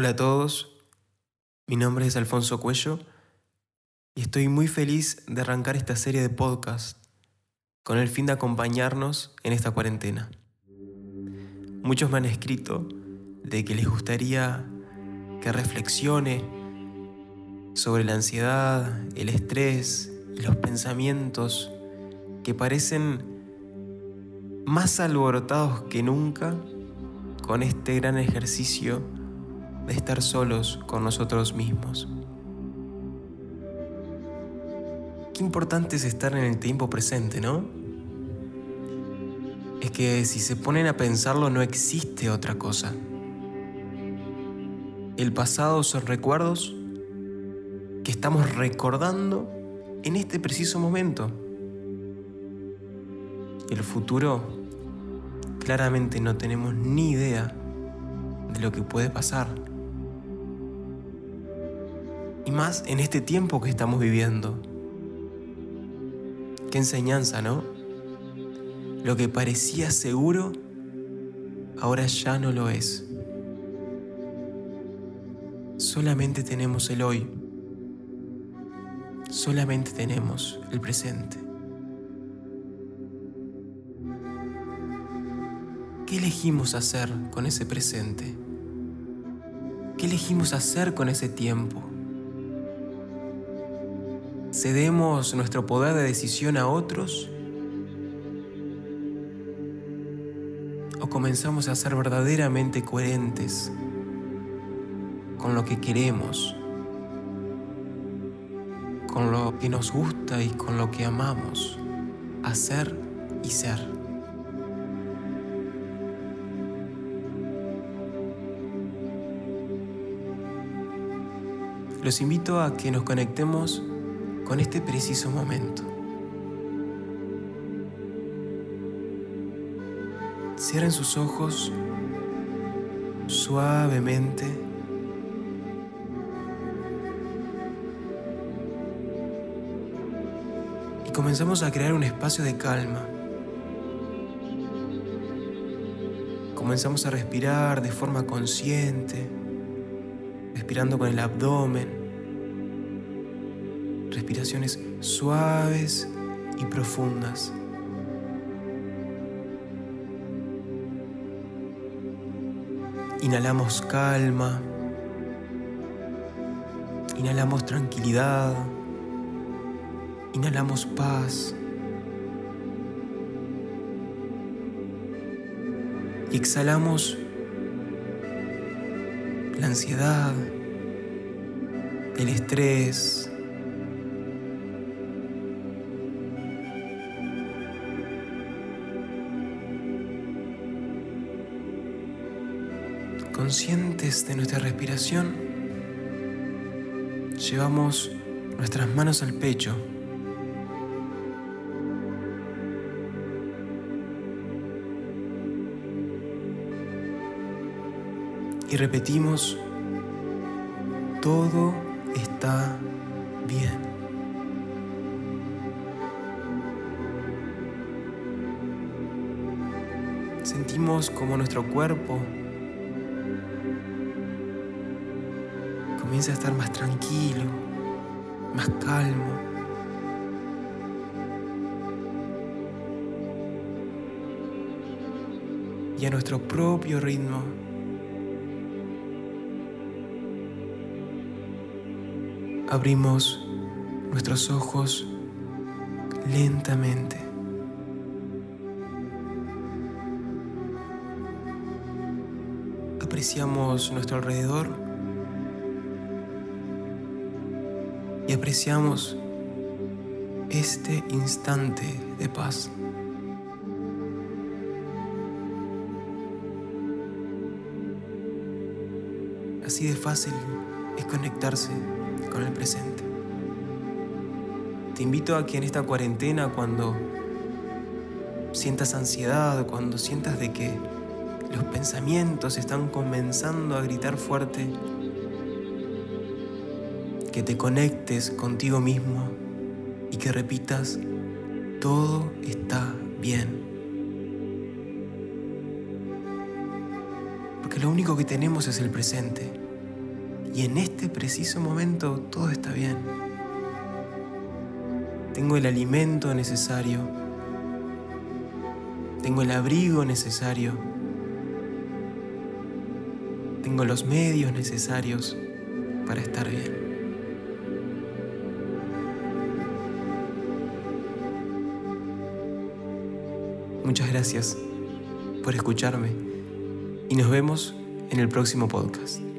Hola a todos, mi nombre es Alfonso Cuello y estoy muy feliz de arrancar esta serie de podcast con el fin de acompañarnos en esta cuarentena. Muchos me han escrito de que les gustaría que reflexione sobre la ansiedad, el estrés y los pensamientos que parecen más alborotados que nunca con este gran ejercicio de estar solos con nosotros mismos. Qué importante es estar en el tiempo presente, ¿no? Es que si se ponen a pensarlo no existe otra cosa. El pasado son recuerdos que estamos recordando en este preciso momento. El futuro claramente no tenemos ni idea de lo que puede pasar y más en este tiempo que estamos viviendo. Qué enseñanza, ¿no? Lo que parecía seguro, ahora ya no lo es. Solamente tenemos el hoy. Solamente tenemos el presente. ¿Qué elegimos hacer con ese presente? ¿Qué elegimos hacer con ese tiempo? Cedemos nuestro poder de decisión a otros o comenzamos a ser verdaderamente coherentes con lo que queremos, con lo que nos gusta y con lo que amamos, hacer y ser. Los invito a que nos conectemos con este preciso momento. Cierren sus ojos suavemente. Y comenzamos a crear un espacio de calma. Comenzamos a respirar de forma consciente, respirando con el abdomen respiraciones suaves y profundas. Inhalamos calma, inhalamos tranquilidad, inhalamos paz. Y exhalamos la ansiedad, el estrés, conscientes de nuestra respiración, llevamos nuestras manos al pecho. Y repetimos, todo está bien. Sentimos como nuestro cuerpo comienza a estar más tranquilo, más calmo. Y a nuestro propio ritmo. Abrimos nuestros ojos lentamente. Apreciamos nuestro alrededor y apreciamos este instante de paz. Así de fácil es conectarse con el presente. Te invito a que en esta cuarentena, cuando sientas ansiedad, cuando sientas de que los pensamientos están comenzando a gritar fuerte, que te conectes contigo mismo y que repitas, todo está bien. Porque lo único que tenemos es el presente. Y en este preciso momento todo está bien. Tengo el alimento necesario. Tengo el abrigo necesario. Tengo los medios necesarios para estar bien. Muchas gracias por escucharme y nos vemos en el próximo podcast.